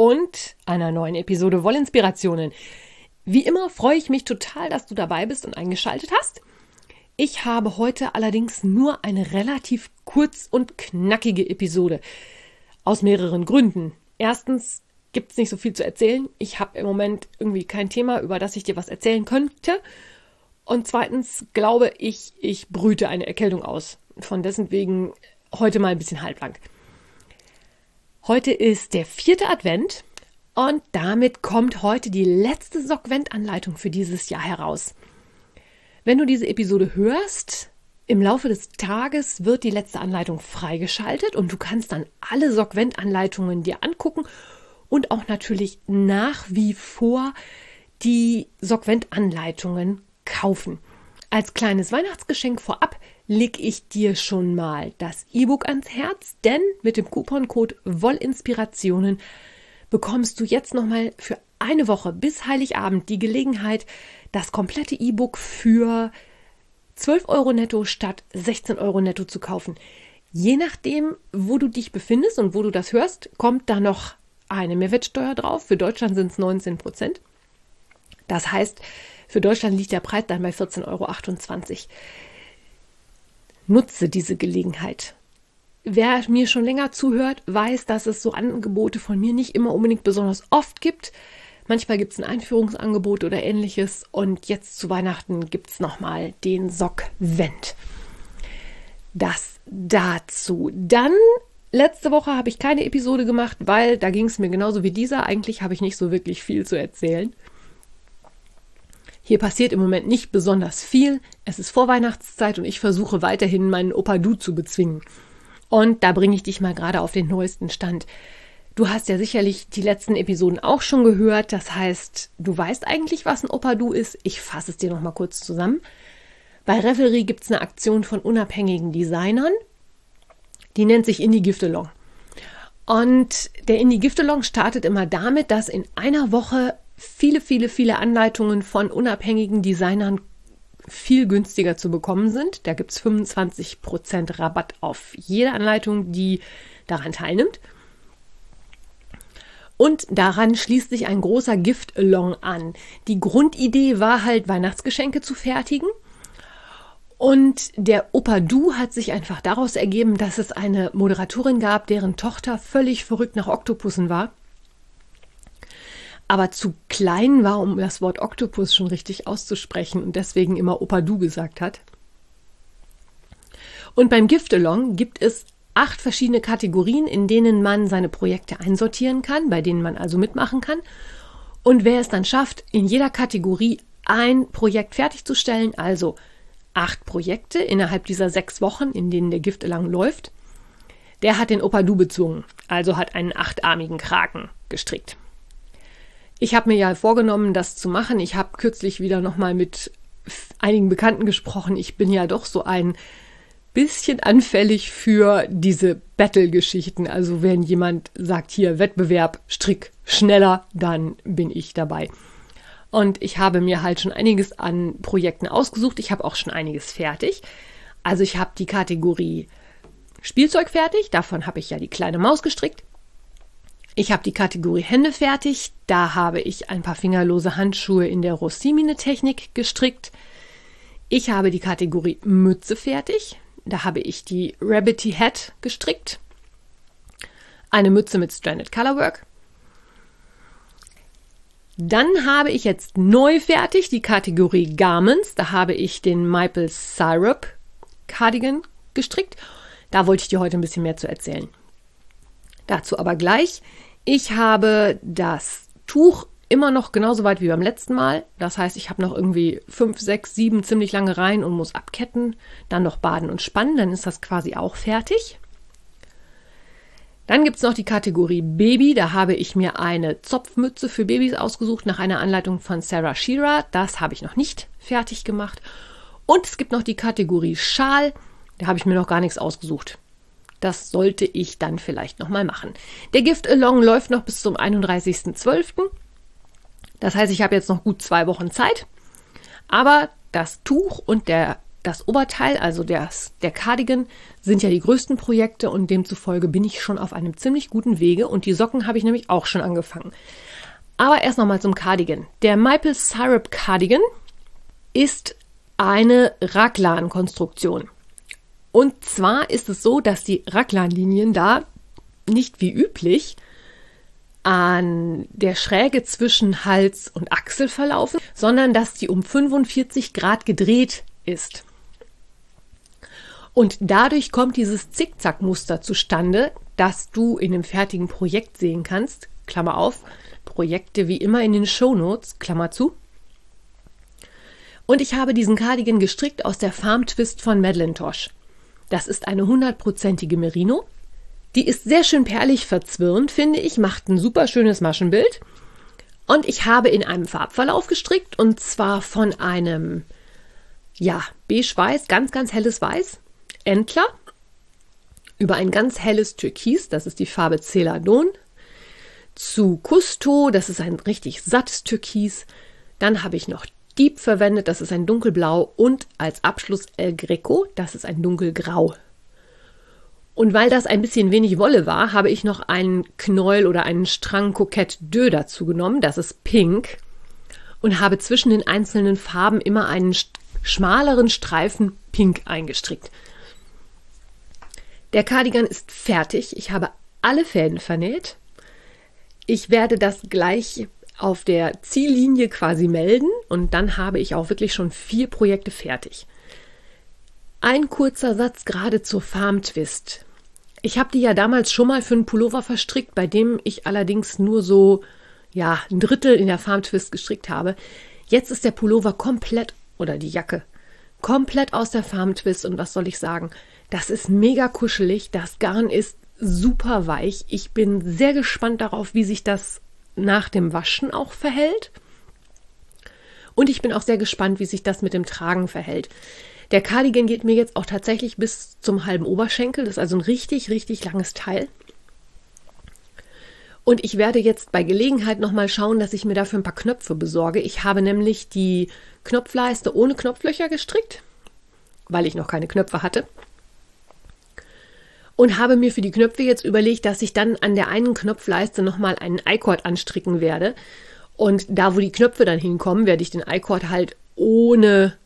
und einer neuen Episode Wollinspirationen. Wie immer freue ich mich total, dass du dabei bist und eingeschaltet hast. Ich habe heute allerdings nur eine relativ kurz und knackige Episode. Aus mehreren Gründen. Erstens gibt es nicht so viel zu erzählen. Ich habe im Moment irgendwie kein Thema, über das ich dir was erzählen könnte. Und zweitens glaube ich, ich brüte eine Erkältung aus. Von dessen wegen heute mal ein bisschen halblang. Heute ist der vierte Advent und damit kommt heute die letzte Sockvent-Anleitung für dieses Jahr heraus. Wenn du diese Episode hörst, im Laufe des Tages wird die letzte Anleitung freigeschaltet und du kannst dann alle Sockvent-Anleitungen dir angucken und auch natürlich nach wie vor die Sockvent-Anleitungen kaufen. Als kleines Weihnachtsgeschenk vorab leg ich dir schon mal das E-Book ans Herz, denn mit dem Couponcode Wollinspirationen bekommst du jetzt noch mal für eine Woche bis Heiligabend die Gelegenheit, das komplette E-Book für 12 Euro netto statt 16 Euro netto zu kaufen. Je nachdem, wo du dich befindest und wo du das hörst, kommt da noch eine Mehrwertsteuer drauf. Für Deutschland sind es 19 Prozent. Das heißt, für Deutschland liegt der Preis dann bei 14,28 Euro. Nutze diese Gelegenheit. Wer mir schon länger zuhört, weiß, dass es so Angebote von mir nicht immer unbedingt besonders oft gibt. Manchmal gibt es ein Einführungsangebot oder ähnliches und jetzt zu Weihnachten gibt es nochmal den Sockvent. Das dazu. Dann letzte Woche habe ich keine Episode gemacht, weil da ging es mir genauso wie dieser. Eigentlich habe ich nicht so wirklich viel zu erzählen. Hier passiert im Moment nicht besonders viel. Es ist Vorweihnachtszeit und ich versuche weiterhin meinen Opa Du zu bezwingen. Und da bringe ich dich mal gerade auf den neuesten Stand. Du hast ja sicherlich die letzten Episoden auch schon gehört. Das heißt, du weißt eigentlich, was ein Opa Du ist. Ich fasse es dir noch mal kurz zusammen. Bei Revelry gibt es eine Aktion von unabhängigen Designern. Die nennt sich Indie Giftelong. Und der Indie Giftelong startet immer damit, dass in einer Woche viele, viele, viele Anleitungen von unabhängigen Designern viel günstiger zu bekommen sind. Da gibt es 25% Rabatt auf jede Anleitung, die daran teilnimmt. Und daran schließt sich ein großer Gift-Along an. Die Grundidee war halt, Weihnachtsgeschenke zu fertigen. Und der Opa Du hat sich einfach daraus ergeben, dass es eine Moderatorin gab, deren Tochter völlig verrückt nach Oktopussen war aber zu klein war, um das Wort Oktopus schon richtig auszusprechen und deswegen immer Opa Du gesagt hat. Und beim Giftalong gibt es acht verschiedene Kategorien, in denen man seine Projekte einsortieren kann, bei denen man also mitmachen kann. Und wer es dann schafft, in jeder Kategorie ein Projekt fertigzustellen, also acht Projekte innerhalb dieser sechs Wochen, in denen der Giftelang läuft, der hat den Opa Du bezwungen, also hat einen achtarmigen Kraken gestrickt. Ich habe mir ja vorgenommen, das zu machen. Ich habe kürzlich wieder nochmal mit einigen Bekannten gesprochen. Ich bin ja doch so ein bisschen anfällig für diese Battle-Geschichten. Also wenn jemand sagt, hier Wettbewerb, Strick schneller, dann bin ich dabei. Und ich habe mir halt schon einiges an Projekten ausgesucht. Ich habe auch schon einiges fertig. Also ich habe die Kategorie Spielzeug fertig. Davon habe ich ja die kleine Maus gestrickt. Ich habe die Kategorie Hände fertig. Da habe ich ein paar fingerlose Handschuhe in der Rossimine-Technik gestrickt. Ich habe die Kategorie Mütze fertig. Da habe ich die Rabbity Hat gestrickt. Eine Mütze mit Stranded Colorwork. Dann habe ich jetzt neu fertig die Kategorie Garments. Da habe ich den Maple Syrup Cardigan gestrickt. Da wollte ich dir heute ein bisschen mehr zu erzählen. Dazu aber gleich. Ich habe das Tuch immer noch genauso weit wie beim letzten Mal. Das heißt, ich habe noch irgendwie fünf, sechs, sieben ziemlich lange Reihen und muss abketten, dann noch baden und spannen, dann ist das quasi auch fertig. Dann gibt's noch die Kategorie Baby. Da habe ich mir eine Zopfmütze für Babys ausgesucht nach einer Anleitung von Sarah Shearer. Das habe ich noch nicht fertig gemacht. Und es gibt noch die Kategorie Schal. Da habe ich mir noch gar nichts ausgesucht. Das sollte ich dann vielleicht nochmal machen. Der Gift Along läuft noch bis zum 31.12. Das heißt, ich habe jetzt noch gut zwei Wochen Zeit. Aber das Tuch und der das Oberteil, also das, der Cardigan, sind ja die größten Projekte und demzufolge bin ich schon auf einem ziemlich guten Wege und die Socken habe ich nämlich auch schon angefangen. Aber erst nochmal zum Cardigan. Der Maple Syrup Cardigan ist eine Raglan-Konstruktion. Und zwar ist es so, dass die Raglan-Linien da nicht wie üblich an der Schräge zwischen Hals und Achsel verlaufen, sondern dass die um 45 Grad gedreht ist. Und dadurch kommt dieses Zickzackmuster zustande, das du in dem fertigen Projekt sehen kannst. Klammer auf, Projekte wie immer in den Shownotes, Klammer zu. Und ich habe diesen Cardigan gestrickt aus der Farm Twist von Madeline Tosh. Das ist eine hundertprozentige Merino. Die ist sehr schön perlig verzwirnt, finde ich, macht ein super schönes Maschenbild. Und ich habe in einem Farbverlauf gestrickt und zwar von einem, ja, beige-weiß, ganz, ganz helles Weiß Entler über ein ganz helles Türkis, das ist die Farbe Celadon, zu Custo, das ist ein richtig sattes Türkis. Dann habe ich noch Dieb verwendet, das ist ein dunkelblau und als Abschluss El Greco, das ist ein dunkelgrau. Und weil das ein bisschen wenig Wolle war, habe ich noch einen Knäuel oder einen Strang Coquette Deux dazu genommen, das ist pink. Und habe zwischen den einzelnen Farben immer einen schmaleren Streifen pink eingestrickt. Der Cardigan ist fertig. Ich habe alle Fäden vernäht. Ich werde das gleich auf der Ziellinie quasi melden und dann habe ich auch wirklich schon vier Projekte fertig. Ein kurzer Satz gerade zur Farm Twist. Ich habe die ja damals schon mal für einen Pullover verstrickt, bei dem ich allerdings nur so ja, ein Drittel in der Farm Twist gestrickt habe. Jetzt ist der Pullover komplett oder die Jacke komplett aus der Farm Twist und was soll ich sagen? Das ist mega kuschelig. Das Garn ist super weich. Ich bin sehr gespannt darauf, wie sich das nach dem Waschen auch verhält. Und ich bin auch sehr gespannt, wie sich das mit dem Tragen verhält. Der Cardigan geht mir jetzt auch tatsächlich bis zum halben Oberschenkel. Das ist also ein richtig, richtig langes Teil. Und ich werde jetzt bei Gelegenheit nochmal schauen, dass ich mir dafür ein paar Knöpfe besorge. Ich habe nämlich die Knopfleiste ohne Knopflöcher gestrickt, weil ich noch keine Knöpfe hatte und habe mir für die Knöpfe jetzt überlegt, dass ich dann an der einen Knopfleiste nochmal einen I-Cord anstricken werde. Und da, wo die Knöpfe dann hinkommen, werde ich den I-Cord halt ohne,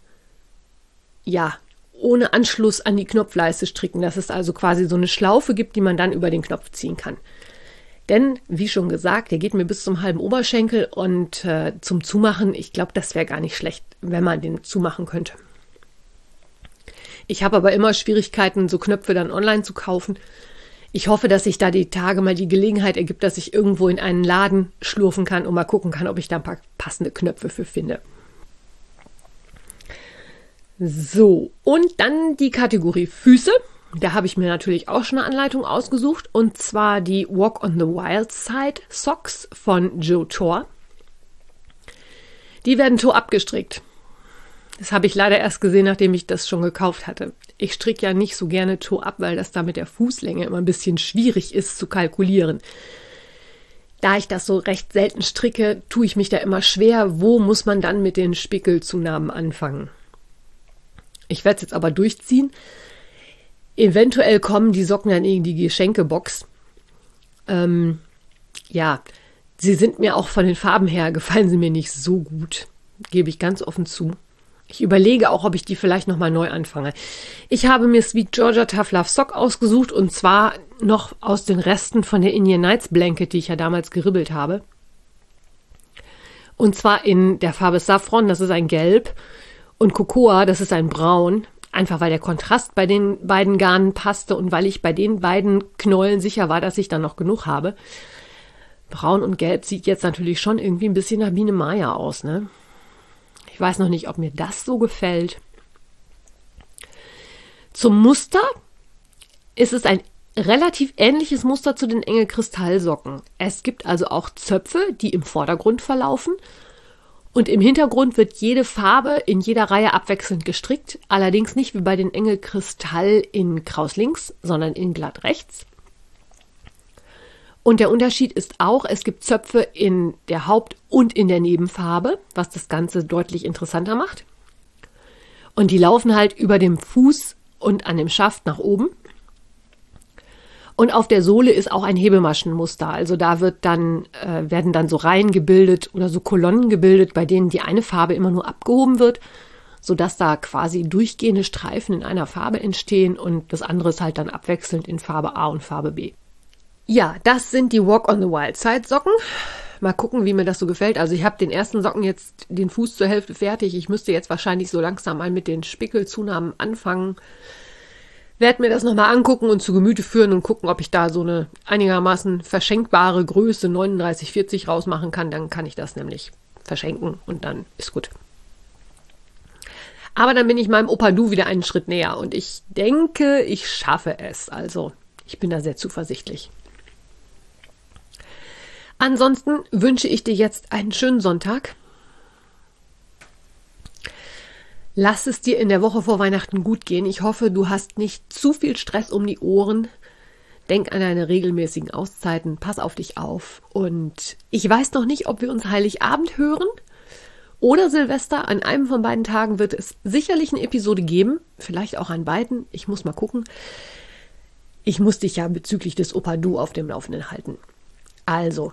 ja, ohne Anschluss an die Knopfleiste stricken, dass es also quasi so eine Schlaufe gibt, die man dann über den Knopf ziehen kann. Denn, wie schon gesagt, der geht mir bis zum halben Oberschenkel und äh, zum Zumachen, ich glaube, das wäre gar nicht schlecht, wenn man den zumachen könnte. Ich habe aber immer Schwierigkeiten, so Knöpfe dann online zu kaufen. Ich hoffe, dass sich da die Tage mal die Gelegenheit ergibt, dass ich irgendwo in einen Laden schlurfen kann und mal gucken kann, ob ich da ein paar passende Knöpfe für finde. So, und dann die Kategorie Füße. Da habe ich mir natürlich auch schon eine Anleitung ausgesucht und zwar die Walk on the Wild Side Socks von Joe Tor. Die werden Tor abgestrickt. Das habe ich leider erst gesehen, nachdem ich das schon gekauft hatte. Ich stricke ja nicht so gerne Toe ab, weil das da mit der Fußlänge immer ein bisschen schwierig ist zu kalkulieren. Da ich das so recht selten stricke, tue ich mich da immer schwer, wo muss man dann mit den Spickelzunahmen anfangen. Ich werde es jetzt aber durchziehen. Eventuell kommen die Socken dann in die Geschenkebox. Ähm, ja, sie sind mir auch von den Farben her, gefallen sie mir nicht so gut. Gebe ich ganz offen zu. Ich überlege auch, ob ich die vielleicht nochmal neu anfange. Ich habe mir Sweet Georgia Tough Love Sock ausgesucht und zwar noch aus den Resten von der Indian Nights Blanket, die ich ja damals geribbelt habe. Und zwar in der Farbe Saffron, das ist ein Gelb, und Cocoa, das ist ein Braun. Einfach weil der Kontrast bei den beiden Garnen passte und weil ich bei den beiden Knollen sicher war, dass ich dann noch genug habe. Braun und Gelb sieht jetzt natürlich schon irgendwie ein bisschen nach Biene Maya aus, ne? Ich weiß noch nicht, ob mir das so gefällt. Zum Muster ist es ein relativ ähnliches Muster zu den Engelkristallsocken. Es gibt also auch Zöpfe, die im Vordergrund verlaufen und im Hintergrund wird jede Farbe in jeder Reihe abwechselnd gestrickt, allerdings nicht wie bei den Engelkristall in Kraus links, sondern in glatt rechts. Und der Unterschied ist auch, es gibt Zöpfe in der Haupt- und in der Nebenfarbe, was das Ganze deutlich interessanter macht. Und die laufen halt über dem Fuß und an dem Schaft nach oben. Und auf der Sohle ist auch ein Hebelmaschenmuster. Also da wird dann, äh, werden dann so Reihen gebildet oder so Kolonnen gebildet, bei denen die eine Farbe immer nur abgehoben wird, sodass da quasi durchgehende Streifen in einer Farbe entstehen und das andere ist halt dann abwechselnd in Farbe A und Farbe B. Ja, das sind die Walk on the Wild Side Socken. Mal gucken, wie mir das so gefällt. Also ich habe den ersten Socken jetzt den Fuß zur Hälfte fertig. Ich müsste jetzt wahrscheinlich so langsam mal mit den Spickelzunahmen anfangen werde mir das nochmal angucken und zu Gemüte führen und gucken, ob ich da so eine einigermaßen verschenkbare Größe 3940 rausmachen kann. Dann kann ich das nämlich verschenken und dann ist gut. Aber dann bin ich meinem Opa Du wieder einen Schritt näher und ich denke, ich schaffe es. Also, ich bin da sehr zuversichtlich. Ansonsten wünsche ich dir jetzt einen schönen Sonntag. Lass es dir in der Woche vor Weihnachten gut gehen. Ich hoffe, du hast nicht zu viel Stress um die Ohren. Denk an deine regelmäßigen Auszeiten, pass auf dich auf. Und ich weiß noch nicht, ob wir uns Heiligabend hören oder Silvester. An einem von beiden Tagen wird es sicherlich eine Episode geben, vielleicht auch an beiden. Ich muss mal gucken. Ich muss dich ja bezüglich des Opa Du auf dem Laufenden halten. Also,